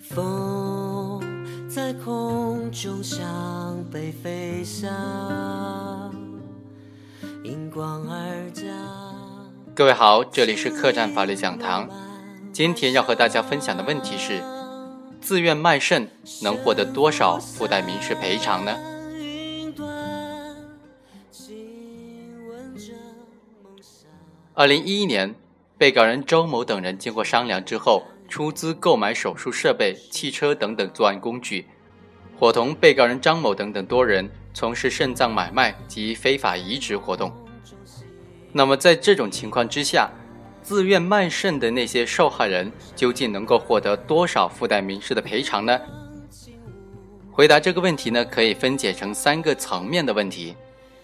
风在空中向北飞翔，银光而降。各位好，这里是客栈法律讲堂。今天要和大家分享的问题是：自愿卖肾能获得多少附带民事赔偿呢？二零一一年，被告人周某等人经过商量之后，出资购买手术设备、汽车等等作案工具，伙同被告人张某等等多人从事肾脏买卖及非法移植活动。那么，在这种情况之下，自愿卖肾的那些受害人究竟能够获得多少附带民事的赔偿呢？回答这个问题呢，可以分解成三个层面的问题：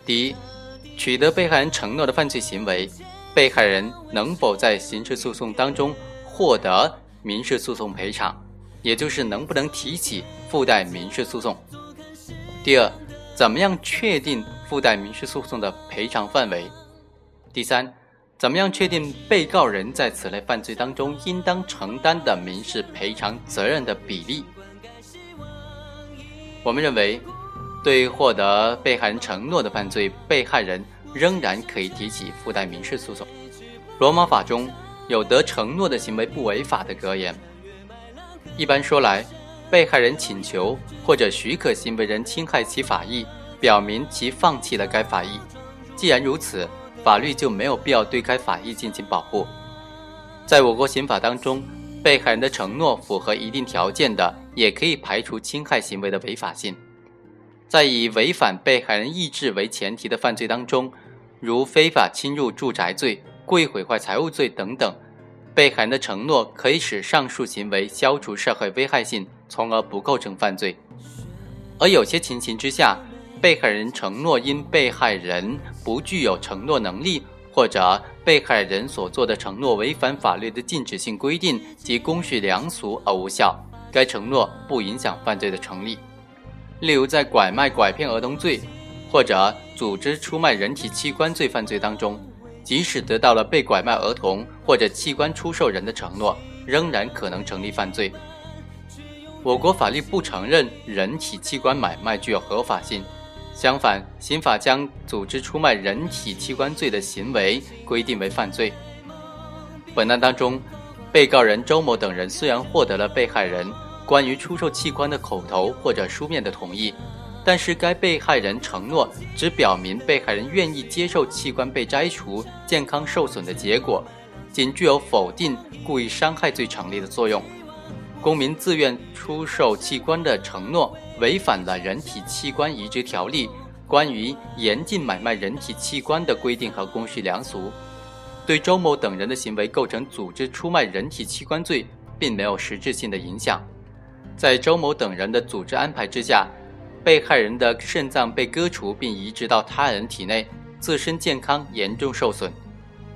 第一，取得被害人承诺的犯罪行为。被害人能否在刑事诉讼当中获得民事诉讼赔偿，也就是能不能提起附带民事诉讼？第二，怎么样确定附带民事诉讼的赔偿范围？第三，怎么样确定被告人在此类犯罪当中应当承担的民事赔偿责任的比例？我们认为，对获得被害人承诺的犯罪，被害人。仍然可以提起附带民事诉讼。罗马法中有得承诺的行为不违法的格言。一般说来，被害人请求或者许可行为人侵害其法益，表明其放弃了该法益。既然如此，法律就没有必要对该法益进行保护。在我国刑法当中，被害人的承诺符合一定条件的，也可以排除侵害行为的违法性。在以违反被害人意志为前提的犯罪当中，如非法侵入住宅罪、故意毁坏财物罪等等，被害人的承诺可以使上述行为消除社会危害性，从而不构成犯罪。而有些情形之下，被害人承诺因被害人不具有承诺能力，或者被害人所做的承诺违反法律的禁止性规定及公序良俗而无效，该承诺不影响犯罪的成立。例如，在拐卖、拐骗儿童罪，或者组织出卖人体器官罪犯罪当中，即使得到了被拐卖儿童或者器官出售人的承诺，仍然可能成立犯罪。我国法律不承认人体器官买卖具有合法性，相反，刑法将组织出卖人体器官罪的行为规定为犯罪。本案当中，被告人周某等人虽然获得了被害人。关于出售器官的口头或者书面的同意，但是该被害人承诺只表明被害人愿意接受器官被摘除、健康受损的结果，仅具有否定故意伤害罪成立的作用。公民自愿出售器官的承诺违反了《人体器官移植条例》关于严禁买卖人体器官的规定和公序良俗，对周某等人的行为构成组织出卖人体器官罪，并没有实质性的影响。在周某等人的组织安排之下，被害人的肾脏被割除并移植到他人体内，自身健康严重受损。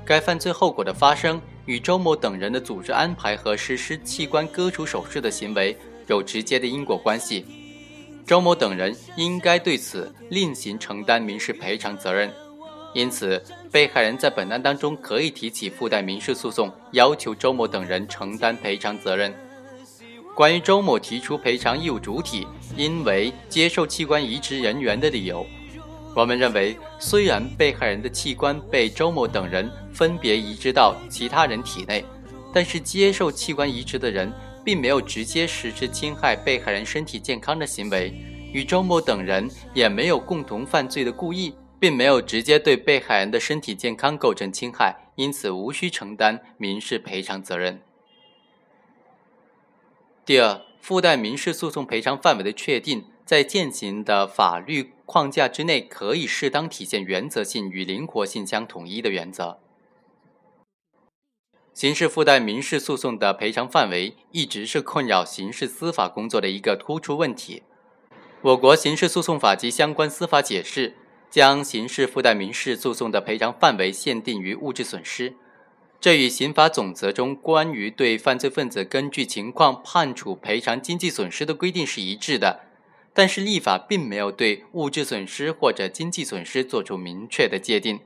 该犯罪后果的发生与周某等人的组织安排和实施器官割除手术的行为有直接的因果关系。周某等人应该对此另行承担民事赔偿责任。因此，被害人在本案当中可以提起附带民事诉讼，要求周某等人承担赔偿责任。关于周某提出赔偿义务主体因为接受器官移植人员的理由，我们认为，虽然被害人的器官被周某等人分别移植到其他人体内，但是接受器官移植的人并没有直接实施侵害被害人身体健康的行为，与周某等人也没有共同犯罪的故意，并没有直接对被害人的身体健康构成侵害，因此无需承担民事赔偿责任。第二，附带民事诉讼赔偿范围的确定，在现行的法律框架之内，可以适当体现原则性与灵活性相统一的原则。刑事附带民事诉讼的赔偿范围一直是困扰刑事司法工作的一个突出问题。我国刑事诉讼法及相关司法解释将刑事附带民事诉讼的赔偿范围限定于物质损失。这与刑法总则中关于对犯罪分子根据情况判处赔偿经济损失的规定是一致的，但是立法并没有对物质损失或者经济损失作出明确的界定。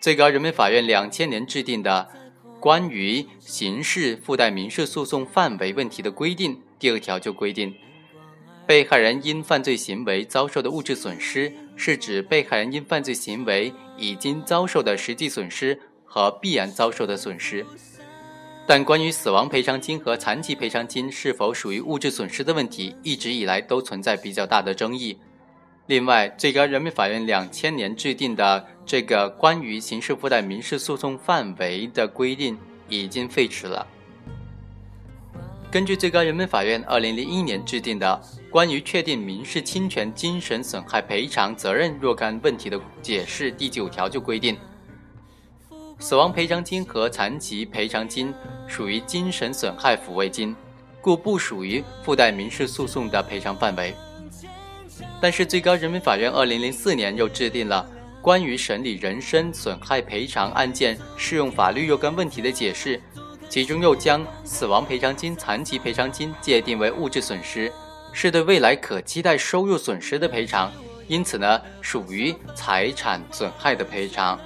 最高人民法院两千年制定的《关于刑事附带民事诉讼范围问题的规定第二条就规定，被害人因犯罪行为遭受的物质损失，是指被害人因犯罪行为已经遭受的实际损失和必然遭受的损失。但关于死亡赔偿金和残疾赔偿金是否属于物质损失的问题，一直以来都存在比较大的争议。另外，最高人民法院两千年制定的这个关于刑事附带民事诉讼范围的规定已经废止了。根据最高人民法院二零零一年制定的关于确定民事侵权精神损害赔偿责任若干问题的解释第九条就规定。死亡赔偿金和残疾赔偿金属于精神损害抚慰金，故不属于附带民事诉讼的赔偿范围。但是，最高人民法院二零零四年又制定了关于审理人身损害赔偿案件适用法律若干问题的解释，其中又将死亡赔偿金、残疾赔偿金界定为物质损失，是对未来可期待收入损失的赔偿，因此呢，属于财产损害的赔偿。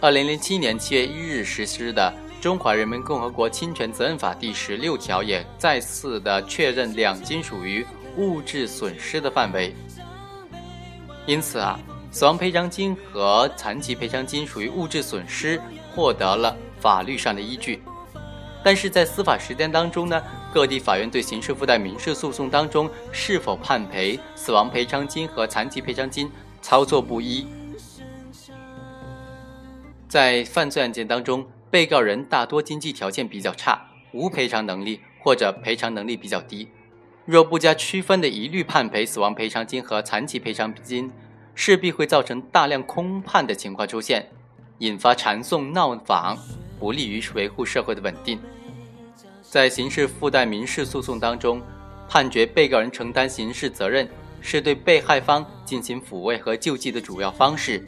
二零零七年七月一日实施的《中华人民共和国侵权责任法》第十六条也再次的确认两金属于物质损失的范围。因此啊，死亡赔偿金和残疾赔偿金属于物质损失，获得了法律上的依据。但是在司法实践当中呢，各地法院对刑事附带民事诉讼当中是否判赔死亡赔偿金和残疾赔偿金操作不一。在犯罪案件当中，被告人大多经济条件比较差，无赔偿能力或者赔偿能力比较低。若不加区分的一律判赔死亡赔偿金和残疾赔偿金，势必会造成大量空判的情况出现，引发缠讼闹访，不利于维护社会的稳定。在刑事附带民事诉讼当中，判决被告人承担刑事责任，是对被害方进行抚慰和救济的主要方式。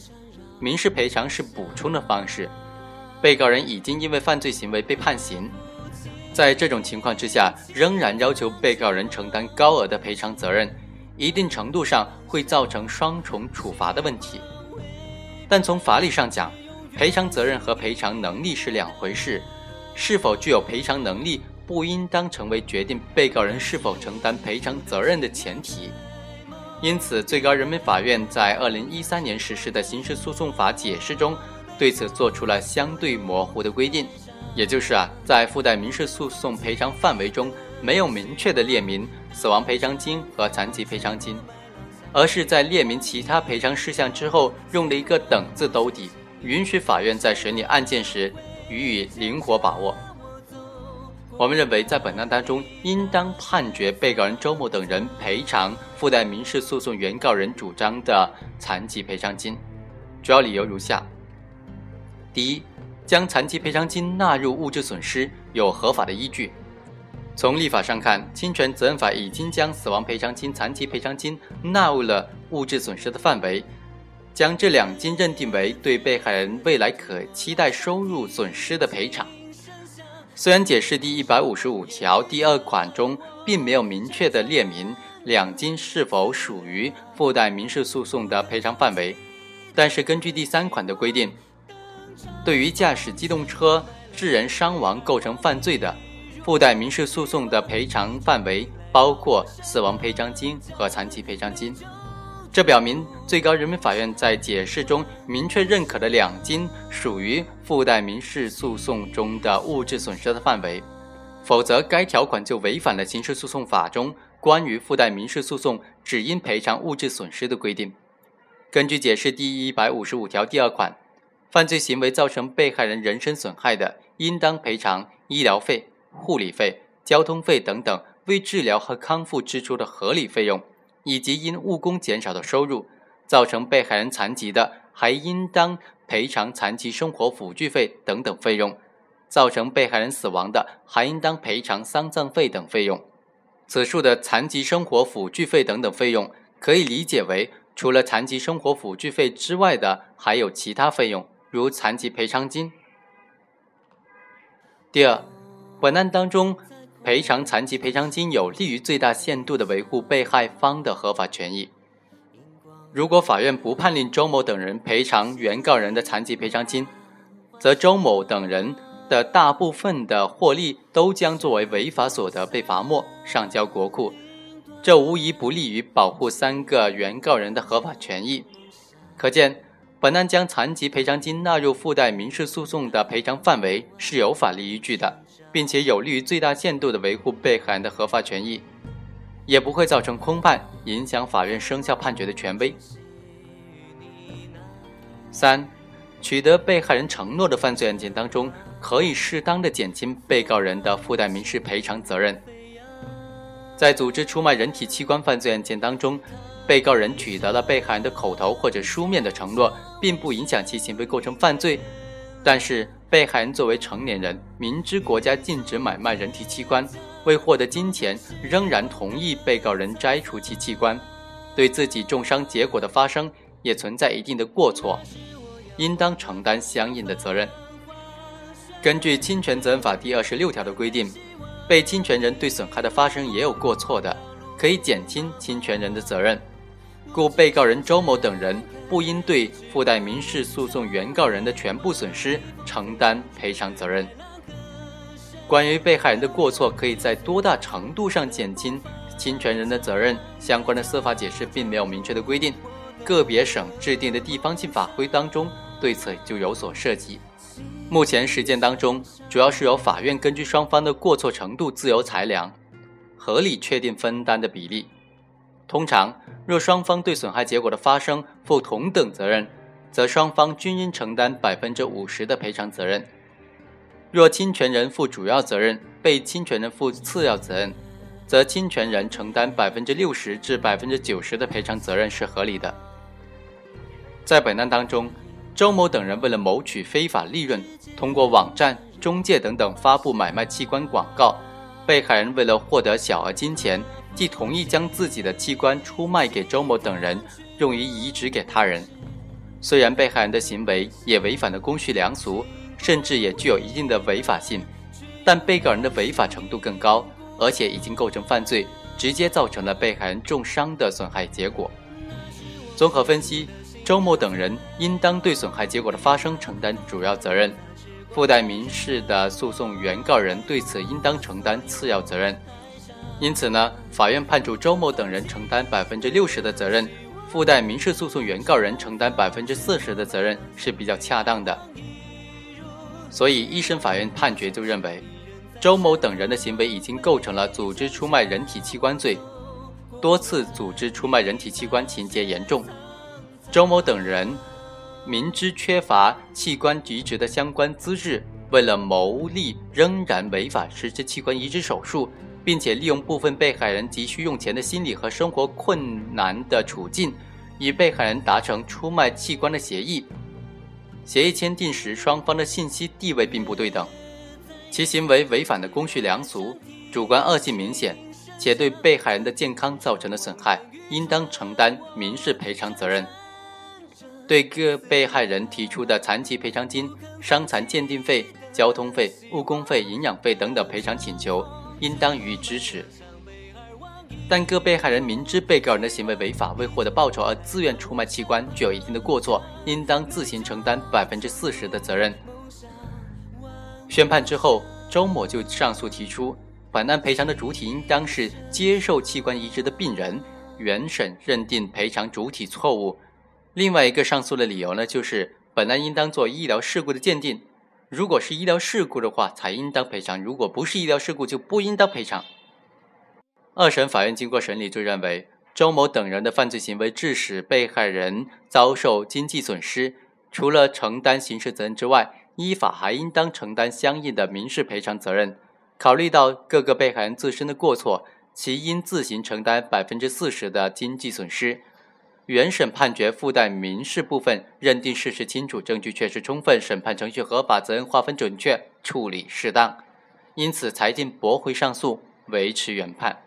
民事赔偿是补充的方式，被告人已经因为犯罪行为被判刑，在这种情况之下，仍然要求被告人承担高额的赔偿责任，一定程度上会造成双重处罚的问题。但从法理上讲，赔偿责任和赔偿能力是两回事，是否具有赔偿能力，不应当成为决定被告人是否承担赔偿责任的前提。因此，最高人民法院在二零一三年实施的刑事诉讼法解释中，对此做出了相对模糊的规定，也就是啊，在附带民事诉讼赔偿范围中没有明确的列明死亡赔偿金和残疾赔偿金，而是在列明其他赔偿事项之后，用了一个等字兜底，允许法院在审理案件时予以灵活把握。我们认为，在本案当中，应当判决被告人周某等人赔偿附带民事诉讼原告人主张的残疾赔偿金。主要理由如下：第一，将残疾赔偿金纳入物质损失有合法的依据。从立法上看，《侵权责任法》已经将死亡赔偿金、残疾赔偿金纳入了物质损失的范围，将这两金认定为对被害人未来可期待收入损失的赔偿。虽然解释第一百五十五条第二款中并没有明确的列明两金是否属于附带民事诉讼的赔偿范围，但是根据第三款的规定，对于驾驶机动车致人伤亡构成犯罪的，附带民事诉讼的赔偿范围包括死亡赔偿金和残疾赔偿金。这表明最高人民法院在解释中明确认可的两金属于附带民事诉讼中的物质损失的范围，否则该条款就违反了刑事诉讼法中关于附带民事诉讼只应赔偿物质损失的规定。根据解释第一百五十五条第二款，犯罪行为造成被害人人身损害的，应当赔偿医疗费、护理费、交通费等等为治疗和康复支出的合理费用。以及因误工减少的收入造成被害人残疾的，还应当赔偿残疾生活抚恤费等等费用；造成被害人死亡的，还应当赔偿丧葬费等费用。此处的残疾生活抚恤费等等费用，可以理解为除了残疾生活抚恤费之外的，还有其他费用，如残疾赔偿金。第二，本案当中。赔偿残疾赔偿金有利于最大限度地维护被害方的合法权益。如果法院不判令周某等人赔偿原告人的残疾赔偿金，则周某等人的大部分的获利都将作为违法所得被罚没，上交国库，这无疑不利于保护三个原告人的合法权益。可见，本案将残疾赔偿金纳入附带民事诉讼的赔偿范围是有法律依据的，并且有利于最大限度的维护被害人的合法权益，也不会造成空判，影响法院生效判决的权威。三。取得被害人承诺的犯罪案件当中，可以适当的减轻被告人的附带民事赔偿责任。在组织出卖人体器官犯罪案件当中，被告人取得了被害人的口头或者书面的承诺，并不影响其行为构成犯罪。但是，被害人作为成年人，明知国家禁止买卖人体器官，为获得金钱，仍然同意被告人摘除其器官，对自己重伤结果的发生也存在一定的过错。应当承担相应的责任。根据侵权责任法第二十六条的规定，被侵权人对损害的发生也有过错的，可以减轻侵权人的责任。故被告人周某等人不应对附带民事诉讼原告人的全部损失承担赔偿责任。关于被害人的过错可以在多大程度上减轻侵权人的责任，相关的司法解释并没有明确的规定，个别省制定的地方性法规当中。对此就有所涉及。目前实践当中，主要是由法院根据双方的过错程度自由裁量，合理确定分担的比例。通常，若双方对损害结果的发生负同等责任，则双方均应承担百分之五十的赔偿责任。若侵权人负主要责任，被侵权人负次要责任，则侵权人承担百分之六十至百分之九十的赔偿责任是合理的。在本案当中。周某等人为了谋取非法利润，通过网站、中介等等发布买卖器官广告。被害人为了获得小额金钱，即同意将自己的器官出卖给周某等人，用于移植给他人。虽然被害人的行为也违反了公序良俗，甚至也具有一定的违法性，但被告人的违法程度更高，而且已经构成犯罪，直接造成了被害人重伤的损害结果。综合分析。周某等人应当对损害结果的发生承担主要责任，附带民事的诉讼原告人对此应当承担次要责任。因此呢，法院判处周某等人承担百分之六十的责任，附带民事诉讼原告人承担百分之四十的责任是比较恰当的。所以，一审法院判决就认为，周某等人的行为已经构成了组织出卖人体器官罪，多次组织出卖人体器官，情节严重。周某等人明知缺乏器官移植的相关资质，为了牟利，仍然违法实施器官移植手术，并且利用部分被害人急需用钱的心理和生活困难的处境，与被害人达成出卖器官的协议。协议签订时，双方的信息地位并不对等，其行为违反了公序良俗，主观恶性明显，且对被害人的健康造成了损害，应当承担民事赔偿责任。对各被害人提出的残疾赔偿金、伤残鉴定费、交通费、误工费、营养费等等赔偿请求，应当予以支持。但各被害人明知被告人的行为违法，为获得报酬而自愿出卖器官，具有一定的过错，应当自行承担百分之四十的责任。宣判之后，周某就上诉提出，本案赔偿的主体应当是接受器官移植的病人。原审认定赔偿主体错误。另外一个上诉的理由呢，就是本案应当做医疗事故的鉴定，如果是医疗事故的话，才应当赔偿；如果不是医疗事故，就不应当赔偿。二审法院经过审理，就认为周某等人的犯罪行为致使被害人遭受经济损失，除了承担刑事责任之外，依法还应当承担相应的民事赔偿责任。考虑到各个被害人自身的过错，其应自行承担百分之四十的经济损失。原审判决附带民事部分认定事实清楚，证据确实充分，审判程序合法，责任划分准确，处理适当，因此裁定驳回上诉，维持原判。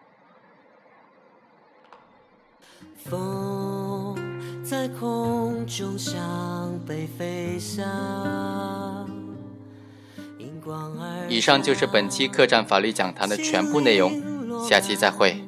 风在空中向北飞翔。以上就是本期客栈法律讲坛的全部内容，下期再会。